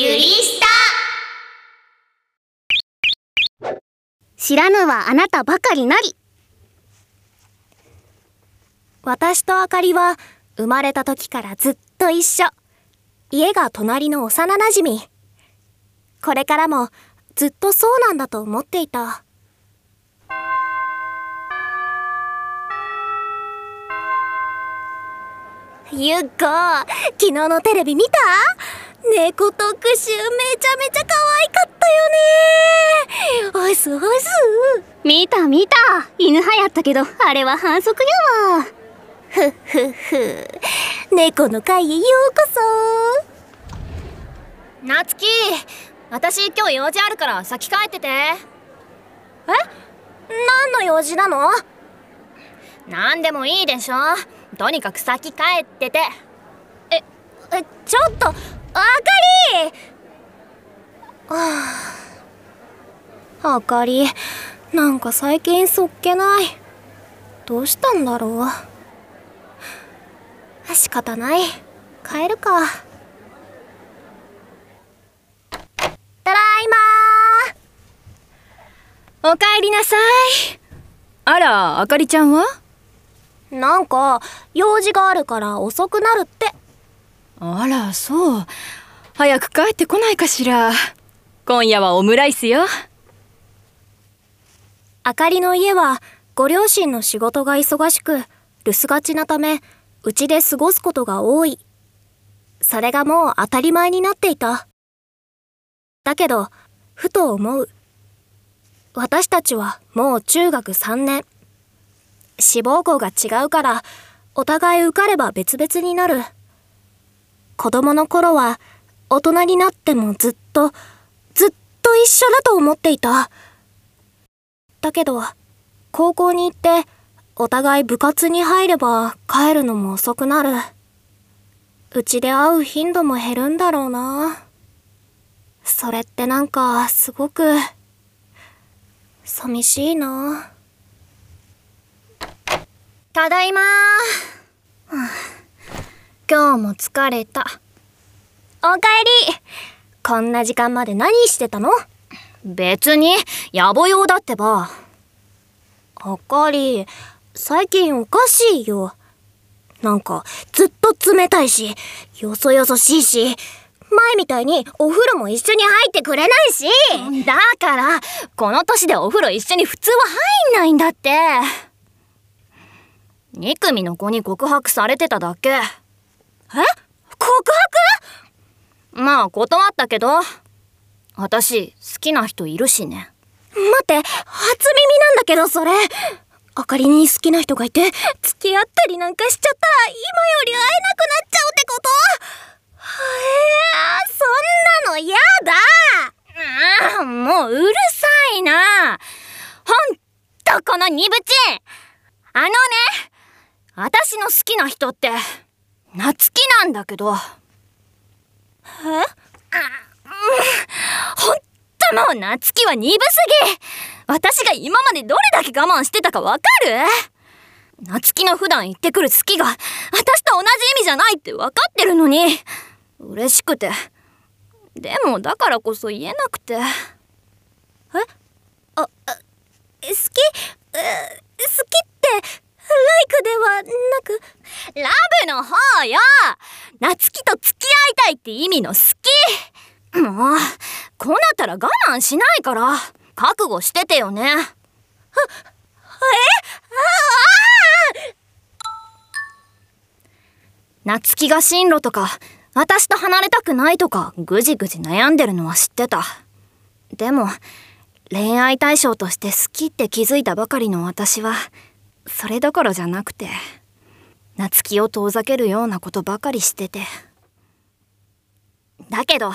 ゆりした知らぬはあなたばかりなり。私とあかりは生まれた時からずっと一緒。家が隣の幼なじみ。これからもずっとそうなんだと思っていた。ゆっこ昨日のテレビ見た？猫特集めちゃめちゃ可愛かったよね。おいすおいす。見た見た。犬派やったけどあれは反則やわふっふっふ。猫の会へようこそ。なつき私今日用事あるから先帰ってて。え？何の用事なの？何でもいいでしょ。とにかく先帰ってて。ええちょっとあかり。はあ。あかり。なんか最近そっけない。どうしたんだろう。仕方ない。帰るか。ただいま。おかえりなさい。あらあかりちゃんは？なんか用事があるから遅くなるってあらそう。早く帰ってこないかしら。今夜はオムライスよ。あかりの家はご両親の仕事が忙しく留守がちなためうちで過ごすことが多い。それがもう当たり前になっていた。だけどふと思う。私たちはもう中学3年。志望校が違うからお互い受かれば別々になる。子供の頃は大人になってもずっとずっと一緒だと思っていた。だけど高校に行ってお互い部活に入れば帰るのも遅くなる。うちで会う頻度も減るんだろうな。それってなんかすごく寂しいな。ただいまー。今日も疲れた。おかえり。こんな時間まで何してたの？別に野暮用だってば。あかり最近おかしいよ。なんかずっと冷たいしよそよそしいし前みたいにお風呂も一緒に入ってくれないし。だからこの年でお風呂一緒に普通は入んないんだって。2組の子に告白されてただけえ？告白？まあ断ったけど。私好きな人いるしね。待って初耳なんだけどそれ。あかりに好きな人がいて付き合ったりなんかしちゃったら今より会えなくなっちゃうってこと？へえそんなの嫌だ。ああもううるさいな。ほんとこのニブチンあのね私の好きな人って夏希なんだけど。え？ほんともう夏希は鈍すぎ。私が今までどれだけ我慢してたかわかる？夏希の普段言ってくる好きが私と同じ意味じゃないって分かってるのに。嬉しくて。でもだからこそ言えなくて。え？ああ好き好きってライクではなくラブの方よ。夏希と付き合いたいって意味の好き。もうこうなったら我慢しないから。覚悟しててよね。え？あ夏希が進路とか私と離れたくないとかぐじぐじ悩んでるのは知ってた。でも恋愛対象として好きって気づいたばかりの私はそれどころじゃなくて。夏希を遠ざけるようなことばかりしてて。だけど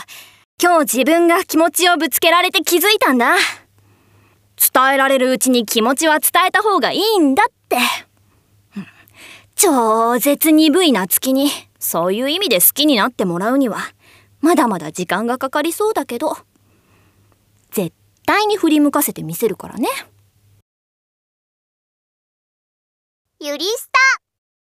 今日自分が気持ちをぶつけられて気づいたんだ。伝えられるうちに気持ちは伝えた方がいいんだって。超絶鈍い夏希にそういう意味で好きになってもらうにはまだまだ時間がかかりそうだけど絶対に振り向かせてみせるからね。ゆりスタ。